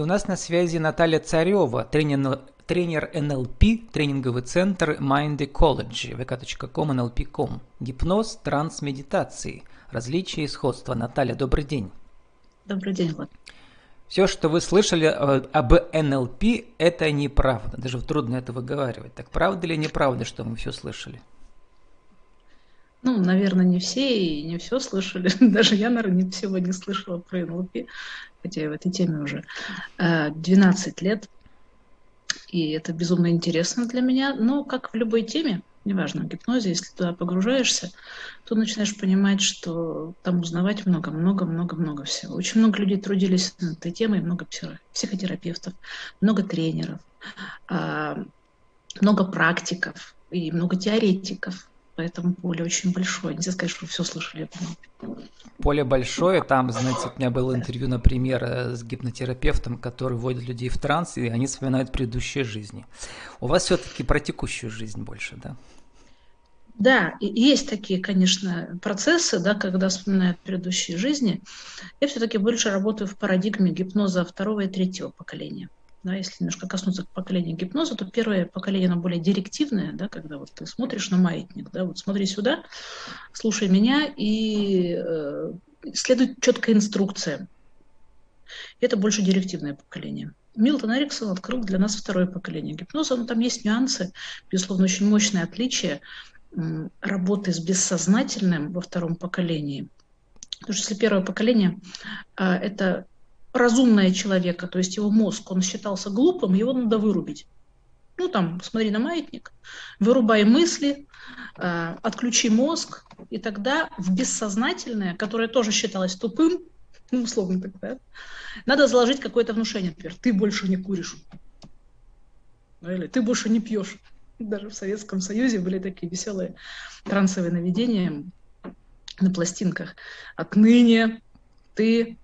И у нас на связи Наталья Царева, тренер, тренер НЛП, тренинговый центр Mind Ecology, vk.com, nlp.com. Гипноз, транс, медитации. Различия и сходства. Наталья, добрый день. Добрый день, Влад. Все, что вы слышали э, об НЛП, это неправда. Даже трудно это выговаривать. Так правда или неправда, что мы все слышали? Ну, наверное, не все и не все слышали. Даже я, наверное, не всего не слышала про НЛП, хотя я в этой теме уже 12 э, лет. И это безумно интересно для меня. Но, как в любой теме, неважно, в гипнозе, если туда погружаешься, то начинаешь понимать, что там узнавать много-много-много-много всего. Очень много людей трудились над этой темой, много психотерапевтов, много тренеров, а, много практиков и много теоретиков поэтому поле очень большое. Нельзя сказать, что все слышали. Поле большое, там, знаете, у меня было интервью, например, э, с гипнотерапевтом, который вводит людей в транс, и они вспоминают предыдущие жизни. У вас все-таки про текущую жизнь больше, да? Да, есть такие, конечно, процессы, да, когда вспоминают предыдущие жизни. Я все-таки больше работаю в парадигме гипноза второго и третьего поколения. Да, если немножко коснуться поколения гипноза, то первое поколение, оно более директивное, да, когда вот ты смотришь на маятник, да, вот смотри сюда, слушай меня и э, следует четкая инструкция. Это больше директивное поколение. Милтон Эриксон открыл для нас второе поколение гипноза, но там есть нюансы, безусловно, очень мощное отличие работы с бессознательным во втором поколении. Потому что если первое поколение э, это разумное человека, то есть его мозг, он считался глупым, его надо вырубить. Ну, там, смотри на маятник, вырубай мысли, э, отключи мозг, и тогда в бессознательное, которое тоже считалось тупым, ну, условно так, да, надо заложить какое-то внушение, например, ты больше не куришь, ну, или ты больше не пьешь. Даже в Советском Союзе были такие веселые трансовые наведения на пластинках. Отныне ты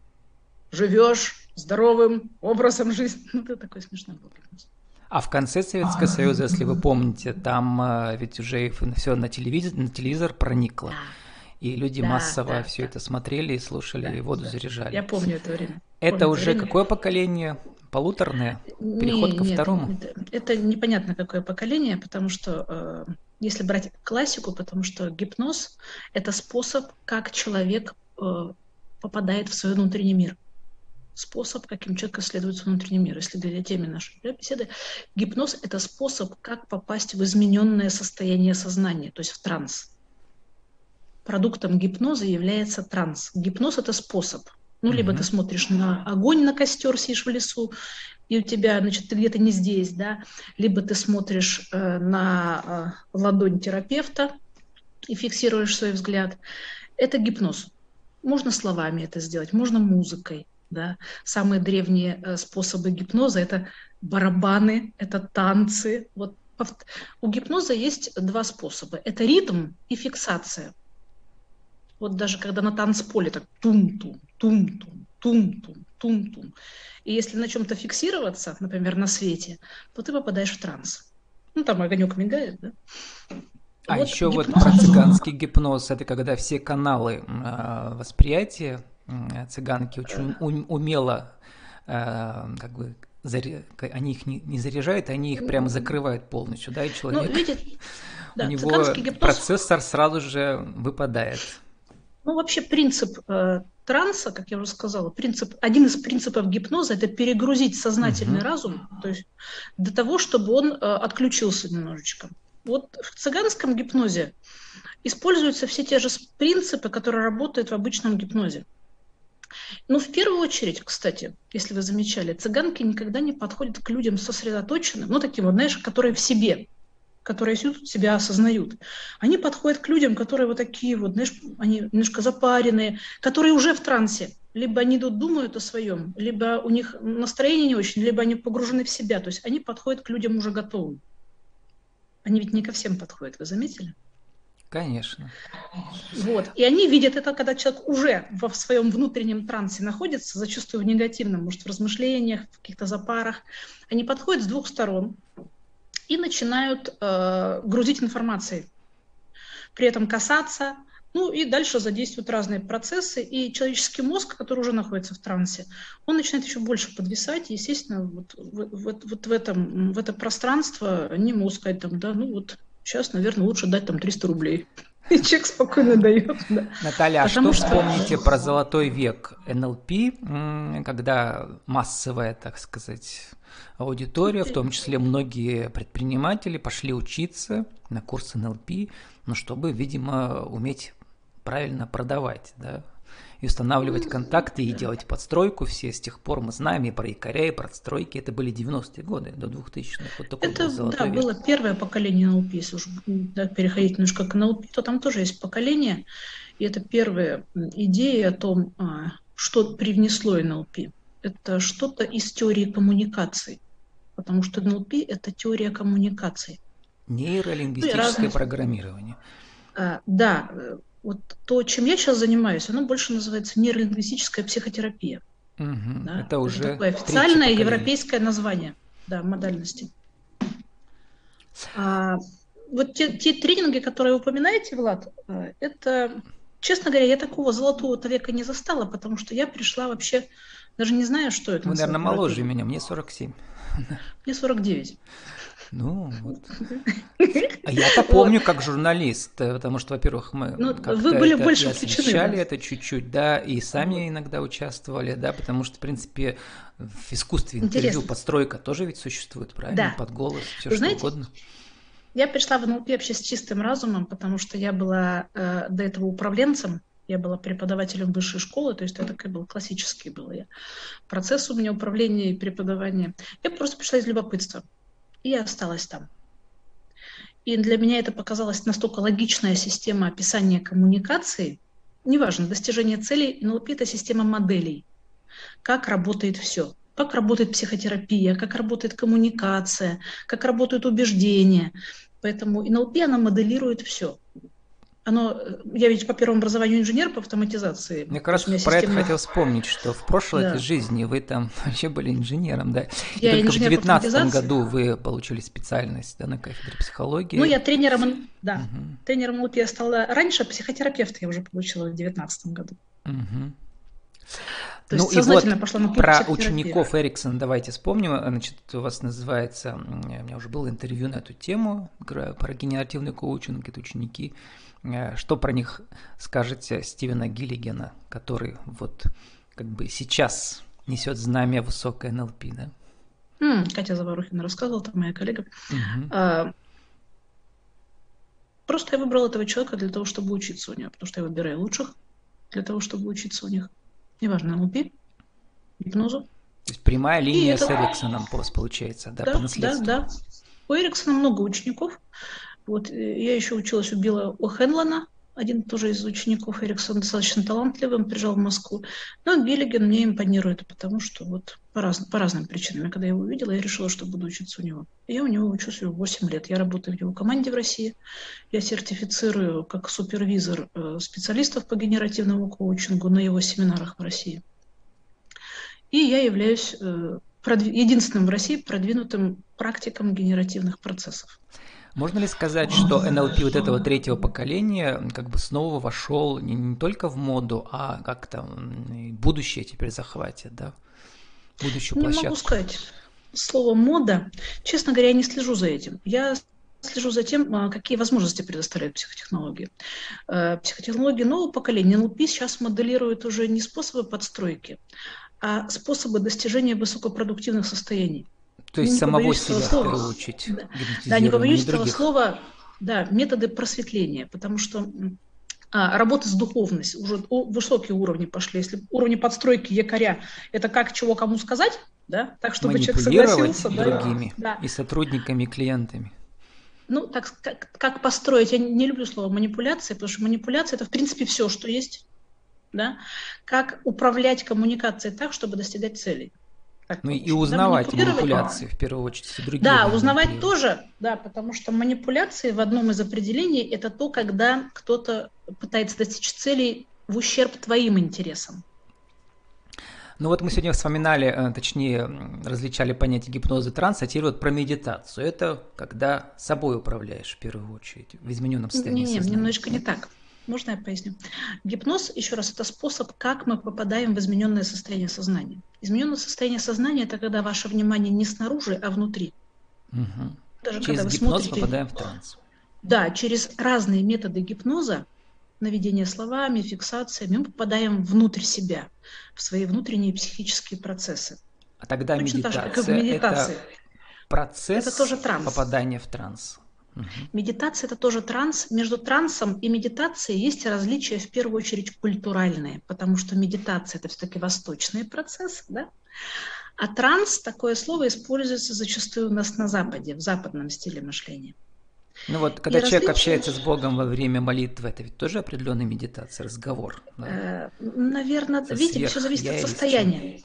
живешь здоровым образом жизни. Ну, это такой смешной был а в конце Советского Союза, если вы помните, там э, ведь уже все на телевизор, на телевизор проникло. И люди да, массово да, все да. это смотрели и слушали, да, и воду да. заряжали. Я помню это время. Это помню уже время. какое поколение? Полуторное? Переход не, ко нет, второму? Это, это непонятно какое поколение, потому что э, если брать классику, потому что гипноз – это способ, как человек э, попадает в свой внутренний мир способ, каким человек исследует внутренний мир. Если для теме нашей беседы, гипноз – это способ, как попасть в измененное состояние сознания, то есть в транс. Продуктом гипноза является транс. Гипноз – это способ. Ну, либо mm-hmm. ты смотришь на огонь, на костер, сидишь в лесу, и у тебя, значит, ты где-то не здесь, да, либо ты смотришь э, на э, ладонь терапевта и фиксируешь свой взгляд. Это гипноз. Можно словами это сделать, можно музыкой. Да? Самые древние э, способы гипноза – это барабаны, это танцы. Вот у гипноза есть два способа. Это ритм и фиксация. Вот даже когда на танцполе так тум-тум, тум-тум, тум-тум, тум-тум. И если на чем-то фиксироваться, например, на свете, то ты попадаешь в транс. Ну, там огонек мигает, да? А вот еще гипноз. вот про цыганский гипноз, это когда все каналы э, восприятия цыганки очень умело э, как бы они их не, не заряжают, они их прямо закрывают полностью, да, и человек, ну, видит, да, у него гипноз... процессор сразу же выпадает. Ну, вообще принцип э, транса, как я уже сказала, принцип, один из принципов гипноза – это перегрузить сознательный угу. разум, то есть для того, чтобы он э, отключился немножечко. Вот в цыганском гипнозе используются все те же принципы, которые работают в обычном гипнозе. Ну, в первую очередь, кстати, если вы замечали, цыганки никогда не подходят к людям сосредоточенным, ну, таким вот, знаешь, которые в себе, которые себя осознают. Они подходят к людям, которые вот такие вот, знаешь, они немножко запаренные, которые уже в трансе. Либо они тут думают о своем, либо у них настроение не очень, либо они погружены в себя. То есть они подходят к людям уже готовым. Они ведь не ко всем подходят, вы заметили? Конечно. Вот. И они видят это, когда человек уже в своем внутреннем трансе находится, зачастую в негативном, может, в размышлениях, в каких-то запарах. Они подходят с двух сторон и начинают э, грузить информацией. При этом касаться, Ну и дальше задействуют разные процессы, и человеческий мозг, который уже находится в трансе, он начинает еще больше подвисать, и, естественно, вот, вот, вот в, этом, в это пространство не могут сказать, там, да, ну вот сейчас, наверное, лучше дать там 300 рублей. И человек спокойно дает. Да. Наталья, а что, что вспомните про золотой век НЛП, когда массовая, так сказать, аудитория, в том числе многие предприниматели, пошли учиться на курс НЛП, ну, чтобы, видимо, уметь правильно продавать, да, и устанавливать контакты, и делать подстройку. Все с тех пор мы знаем и про якоря, и про отстройки. Это были 90-е годы, до 2000-х. Вот такой Это, был да, век. было первое поколение НЛП. Если уж да, переходить немножко к НЛП, то там тоже есть поколение. И это первая идея о том, а, что привнесло НЛП. Это что-то из теории коммуникаций. Потому что НЛП – это теория коммуникаций. Нейролингвистическое ну, разные... программирование. А, да, вот то, чем я сейчас занимаюсь, оно больше называется нейролингвистическая психотерапия. Угу, да? Это уже это такое официальное европейское название да, модальности. А, вот те, те тренинги, которые вы упоминаете, Влад, э, это, честно говоря, я такого золотого века не застала, потому что я пришла вообще, даже не знаю, что это. Вы, наверное, моложе меня, мне 47. Мне 49. Ну, вот. А я-то помню как журналист, э, потому что, во-первых, мы ну, вы были это, больше освещали это чуть-чуть, да, и сами иногда участвовали, да, потому что, в принципе, в искусстве интервью Интересно. подстройка тоже ведь существует, правильно? Да. Под голос, все что знаете, угодно. Я пришла в НЛП вообще с чистым разумом, потому что я была э, до этого управленцем, я была преподавателем высшей школы, то есть это такой был классический был я. Процесс у меня управления и преподавания. Я просто пришла из любопытства и осталась там. И для меня это показалась настолько логичная система описания коммуникации, неважно, достижение целей, НЛП – это система моделей, как работает все, как работает психотерапия, как работает коммуникация, как работают убеждения. Поэтому НЛП, она моделирует все оно, я ведь по первому образованию инженер по автоматизации. Мне как раз про система... это хотел вспомнить, что в прошлой да. жизни вы там вообще были инженером, да? Я И только в 2019 году вы получили специальность да, на кафедре психологии. Ну, я тренером, да, угу. тренером ЛП я стала раньше, психотерапевт я уже получила в 2019 году. Угу. То ну и вот пошла на про учеников Эриксон давайте вспомним. Значит, у вас называется, у меня уже было интервью на эту тему, про генеративный коучинг, это ученики Э, что про них скажете Стивена Гиллигена, который вот как бы сейчас несет знамя высокой НЛП, да? Mm, Катя Заварухина рассказывала, это моя коллега. Uh-huh. А, просто я выбрала этого человека для того, чтобы учиться у него, потому что я выбираю лучших для того, чтобы учиться у них. Неважно, НЛП, гипнозу. То есть прямая линия И с это... Эриксоном получается, да, да, по наследству. Да, да. У Эриксона много учеников. Вот э, я еще училась у Билла О'Хенлона, один тоже из учеников Эриксона, достаточно талантливый, он приезжал в Москву. Но Гиллиген мне импонирует, потому что вот по, раз, по разным причинам. Когда я его увидела, я решила, что буду учиться у него. Я у него учусь уже 8 лет. Я работаю в его команде в России. Я сертифицирую как супервизор э, специалистов по генеративному коучингу на его семинарах в России. И я являюсь э, единственным в России продвинутым практиком генеративных процессов. Можно ли сказать, что NLP вот этого третьего поколения как бы снова вошел не, не только в моду, а как-то будущее теперь захватит, да? Будущую площадку? Не могу сказать слово «мода». Честно говоря, я не слежу за этим. Я слежу за тем, а, какие возможности предоставляют психотехнологии. Э, психотехнологии нового поколения NLP сейчас моделируют уже не способы подстройки, а способы достижения высокопродуктивных состояний. То есть не самого себя, слова. в первую очередь. Да, не побоюсь не этого слова, да, методы просветления, потому что а, работа с духовностью, уже высокие уровни пошли. Если уровни подстройки якоря, это как чего кому сказать, да, так чтобы человек согласился. другими да. и сотрудниками, и клиентами. Ну, так как, как построить, я не люблю слово манипуляция, потому что манипуляция это в принципе все, что есть, да, как управлять коммуникацией так, чтобы достигать целей. Ну и узнавать да, манипуляции, в первую очередь, другие. Да, узнавать тоже, да, потому что манипуляции в одном из определений – это то, когда кто-то пытается достичь целей в ущерб твоим интересам. Ну вот мы сегодня вспоминали, э, точнее, различали понятие гипноза и транса, а теперь вот про медитацию. Это когда собой управляешь в первую очередь, в измененном состоянии Нет, немножечко не так. Можно я поясню? Гипноз, еще раз, это способ, как мы попадаем в измененное состояние сознания. Измененное состояние сознания – это когда ваше внимание не снаружи, а внутри. Угу. Даже Через когда вы гипноз смотрите, попадаем в транс. Да, через разные методы гипноза, наведение словами, фиксациями, мы попадаем внутрь себя, в свои внутренние психические процессы. А тогда Точно медитация, так же, как в медитации. это процесс это тоже транс. попадания в транс. Медитация – это тоже транс. Между трансом и медитацией есть различия, в первую очередь, культуральные, потому что медитация – это все-таки восточный процесс, да? А транс, такое слово, используется зачастую у нас на Западе, в западном стиле мышления. Ну вот, когда и человек различия... общается с Богом во время молитвы, это ведь тоже определенная медитация, разговор. Да? Э, наверное, Со видите, все зависит от состояния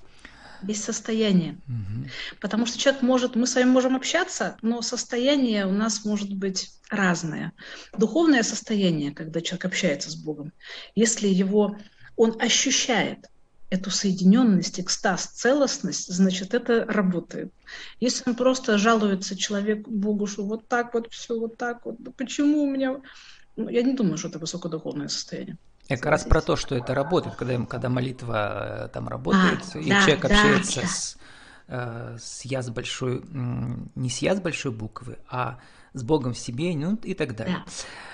без состояния. Угу. Потому что человек может, мы с вами можем общаться, но состояние у нас может быть разное. Духовное состояние, когда человек общается с Богом, если его, он ощущает эту соединенность, экстаз, целостность, значит, это работает. Если он просто жалуется человек Богу, что вот так вот все, вот так вот, почему у меня... Ну, я не думаю, что это высокодуховное состояние. Я как раз про то, что это работает, когда, когда молитва э, там работает, а, и да, человек да, общается да. с, э, с я с большой, не с я с большой буквы, а с Богом в себе, ну и так далее.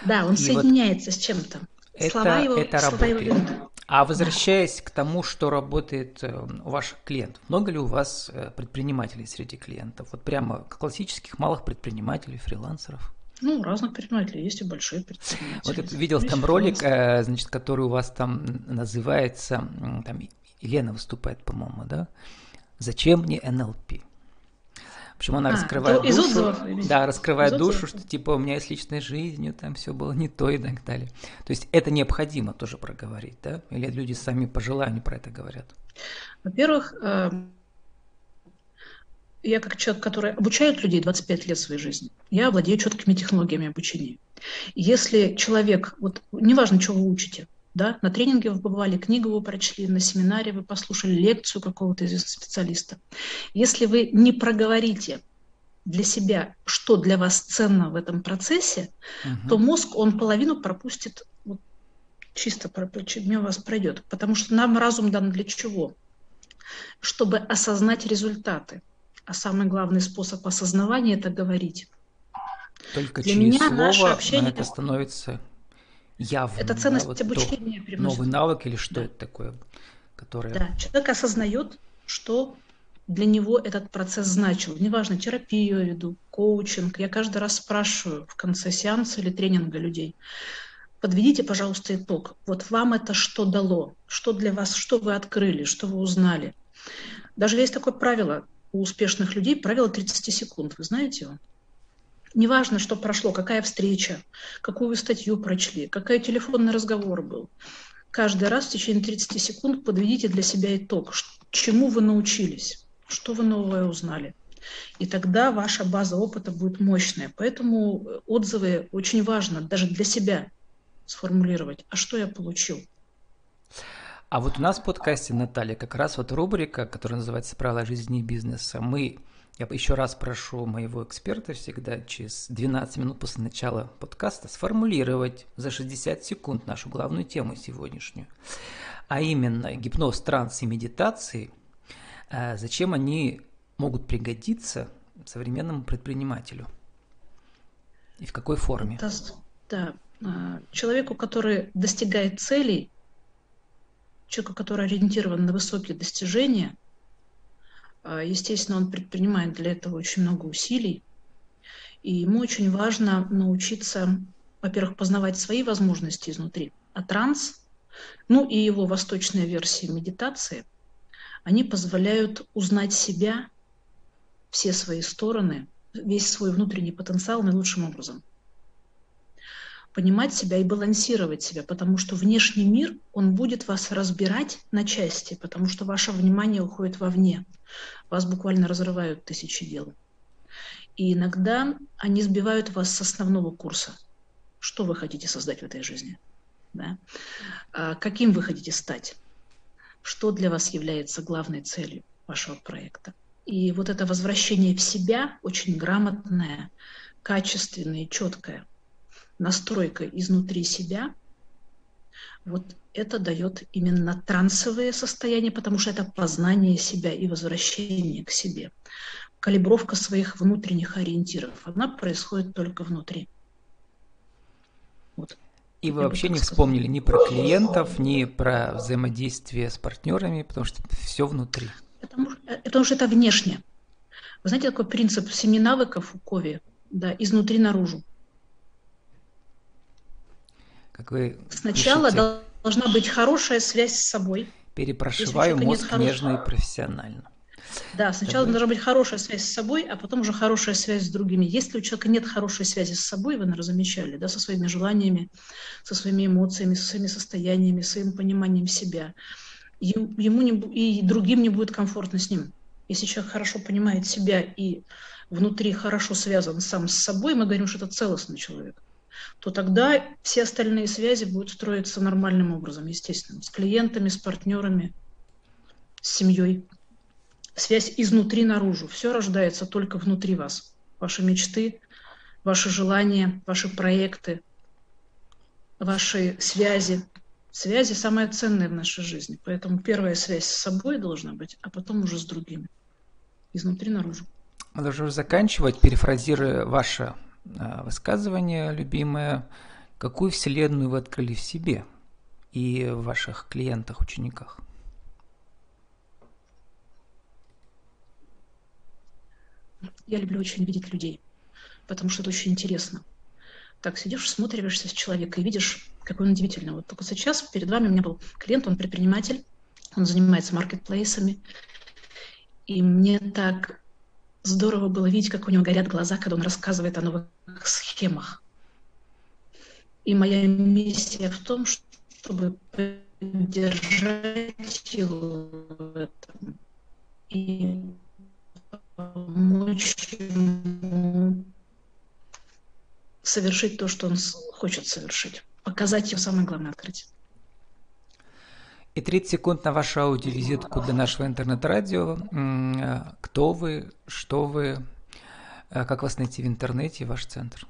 Да, да он и соединяется вот с чем-то. Это, слова его, это слова работает. Его а возвращаясь да. к тому, что работает э, у ваших клиентов, много ли у вас предпринимателей среди клиентов? Вот прямо классических малых предпринимателей, фрилансеров? Ну, разных предпринимателей есть и большие предприниматели. Вот я видел там ролик, э, значит, который у вас там называется, там Елена выступает, по-моему, да? Зачем мне НЛП? Общем, она а, раскрывает душу, отзывов, да, раскрывает из душу, что типа у меня есть личной жизнью, там все было не то и так далее. То есть это необходимо тоже проговорить, да? Или люди сами по желанию про это говорят? Во-первых, э, я как человек, который обучает людей 25 лет своей жизни, я владею четкими технологиями обучения. Если человек, вот неважно, что вы учите, да, на тренинге вы побывали, книгу вы прочли, на семинаре вы послушали лекцию какого-то известного специалиста. Если вы не проговорите для себя, что для вас ценно в этом процессе, угу. то мозг, он половину пропустит, вот, чисто мимо вас пройдет. Потому что нам разум дан для чего? Чтобы осознать результаты. А самый главный способ осознавания – это говорить. Только Для через меня слово наше общение... это становится явным. Это ценность да, вот обучения привносит. Новый навык или что да. это такое? Которое... Да, человек осознает, что для него этот процесс значил. Неважно, терапию я веду, коучинг. Я каждый раз спрашиваю в конце сеанса или тренинга людей, подведите, пожалуйста, итог. Вот вам это что дало? Что для вас, что вы открыли, что вы узнали? Даже есть такое правило, у успешных людей правило 30 секунд. Вы знаете его? Неважно, что прошло, какая встреча, какую статью прочли, какой телефонный разговор был. Каждый раз в течение 30 секунд подведите для себя итог, чему вы научились, что вы новое узнали. И тогда ваша база опыта будет мощная. Поэтому отзывы очень важно даже для себя сформулировать. А что я получил? А вот у нас в подкасте, Наталья, как раз вот рубрика, которая называется «Правила жизни и бизнеса». Мы, я еще раз прошу моего эксперта всегда через 12 минут после начала подкаста сформулировать за 60 секунд нашу главную тему сегодняшнюю. А именно гипноз, транс и медитации, э, зачем они могут пригодиться современному предпринимателю и в какой форме. Да, да. Человеку, который достигает целей, человеку, который ориентирован на высокие достижения, а, естественно, он предпринимает для этого очень много усилий, и ему очень важно научиться, во-первых, познавать свои возможности изнутри, а транс, ну и его восточная версия медитации, они позволяют узнать себя, все свои стороны, весь свой внутренний потенциал наилучшим образом понимать себя и балансировать себя, потому что внешний мир, он будет вас разбирать на части, потому что ваше внимание уходит вовне. Вас буквально разрывают тысячи дел. И иногда они сбивают вас с основного курса. Что вы хотите создать в этой жизни? Да? А каким вы хотите стать? Что для вас является главной целью вашего проекта? И вот это возвращение в себя очень грамотное, качественное четкое – настройка изнутри себя Вот это дает именно трансовые состояния, потому что это познание себя и возвращение к себе. Калибровка своих внутренних ориентиров, она происходит только внутри. Вот. И вы вообще не вспомнили ни про клиентов, ни про взаимодействие с партнерами, потому что это все внутри. Потому, э, потому что это внешне. Вы знаете, такой принцип семи навыков у Кови, да, изнутри наружу. Как вы Сначала пишете, должна быть хорошая связь с собой. Перепрошиваю мозг нежно и профессионально. Да, сначала Давай. должна быть хорошая связь с собой, а потом уже хорошая связь с другими. Если у человека нет хорошей связи с собой, вы, наверное, замечали, да, со своими желаниями, со своими эмоциями, со своими состояниями, своим пониманием себя, ему не, и другим не будет комфортно с ним. Если человек хорошо понимает себя и внутри хорошо связан сам с собой, мы говорим, что это целостный человек, то тогда все остальные связи будут строиться нормальным образом, естественно, с клиентами, с партнерами, с семьей связь изнутри наружу. Все рождается только внутри вас. Ваши мечты, ваши желания, ваши проекты, ваши связи. Связи самое ценное в нашей жизни. Поэтому первая связь с собой должна быть, а потом уже с другими. Изнутри наружу. Мы должны заканчивать, перефразируя ваше высказывание любимое. Какую вселенную вы открыли в себе и в ваших клиентах, учениках? Я люблю очень видеть людей, потому что это очень интересно. Так сидишь, смотришься с человека и видишь, какой он удивительный. Вот только сейчас перед вами у меня был клиент, он предприниматель, он занимается маркетплейсами. И мне так здорово было видеть, как у него горят глаза, когда он рассказывает о новых схемах. И моя миссия в том, чтобы поддержать его в этом и помочь ему совершить то, что он хочет совершить. Показать ему самое главное открытие. И 30 секунд на вашу аудиовизитку для нашего интернет-радио. Кто вы, что вы, э, как вас найти в интернете ваш центр?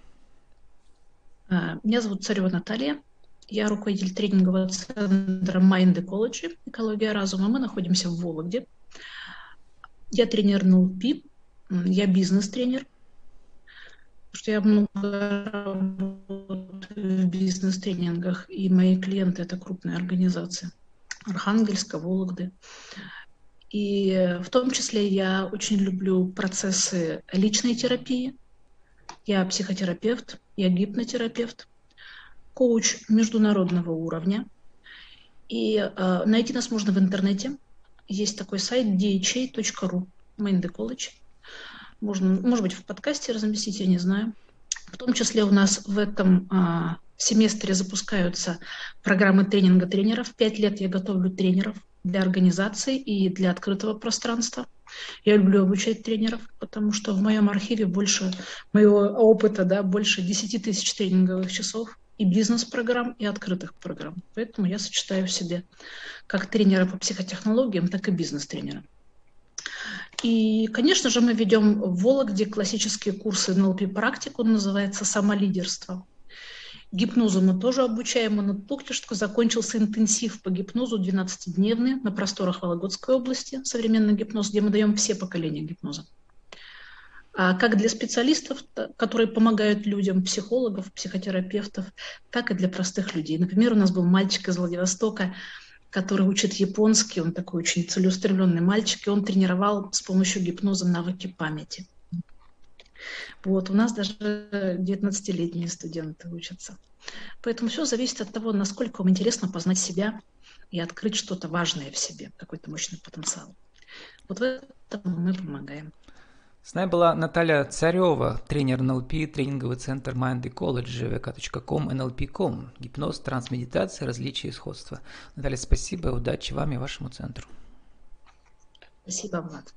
А, меня зовут Царева Наталья. Я руководитель тренингового центра Mind Ecology, экология разума. Мы находимся в Вологде. Я тренер НЛП, я бизнес-тренер, потому что я много работаю в бизнес-тренингах, и мои клиенты – это крупные организации. Архангельска, Вологды. И в том числе я очень люблю процессы личной терапии. Я психотерапевт, я гипнотерапевт, коуч международного уровня. И э, найти нас можно в интернете есть такой сайт dha.ru, Mind College. Можно, может быть, в подкасте разместить, я не знаю. В том числе у нас в этом а, семестре запускаются программы тренинга тренеров. Пять лет я готовлю тренеров для организации и для открытого пространства. Я люблю обучать тренеров, потому что в моем архиве больше моего опыта, да, больше 10 тысяч тренинговых часов и бизнес-программ, и открытых программ. Поэтому я сочетаю в себе как тренера по психотехнологиям, так и бизнес-тренера. И, конечно же, мы ведем в Вологде классические курсы НЛП практик, он называется «Самолидерство». Гипнозу мы тоже обучаем, он только что закончился интенсив по гипнозу 12-дневный на просторах Вологодской области, современный гипноз, где мы даем все поколения гипноза. А как для специалистов, которые помогают людям, психологов, психотерапевтов, так и для простых людей. Например, у нас был мальчик из Владивостока, который учит японский, он такой очень целеустремленный мальчик, и он тренировал с помощью гипноза навыки памяти. Вот, у нас даже 19-летние студенты учатся. Поэтому все зависит от того, насколько вам интересно познать себя и открыть что-то важное в себе, какой-то мощный потенциал. Вот в этом мы помогаем. С нами была Наталья Царева, тренер НЛП, тренинговый центр Mind Ecology, vk.com, nlp.com, гипноз, трансмедитация, различия и сходства. Наталья, спасибо, удачи вам и вашему центру. Спасибо, Влад.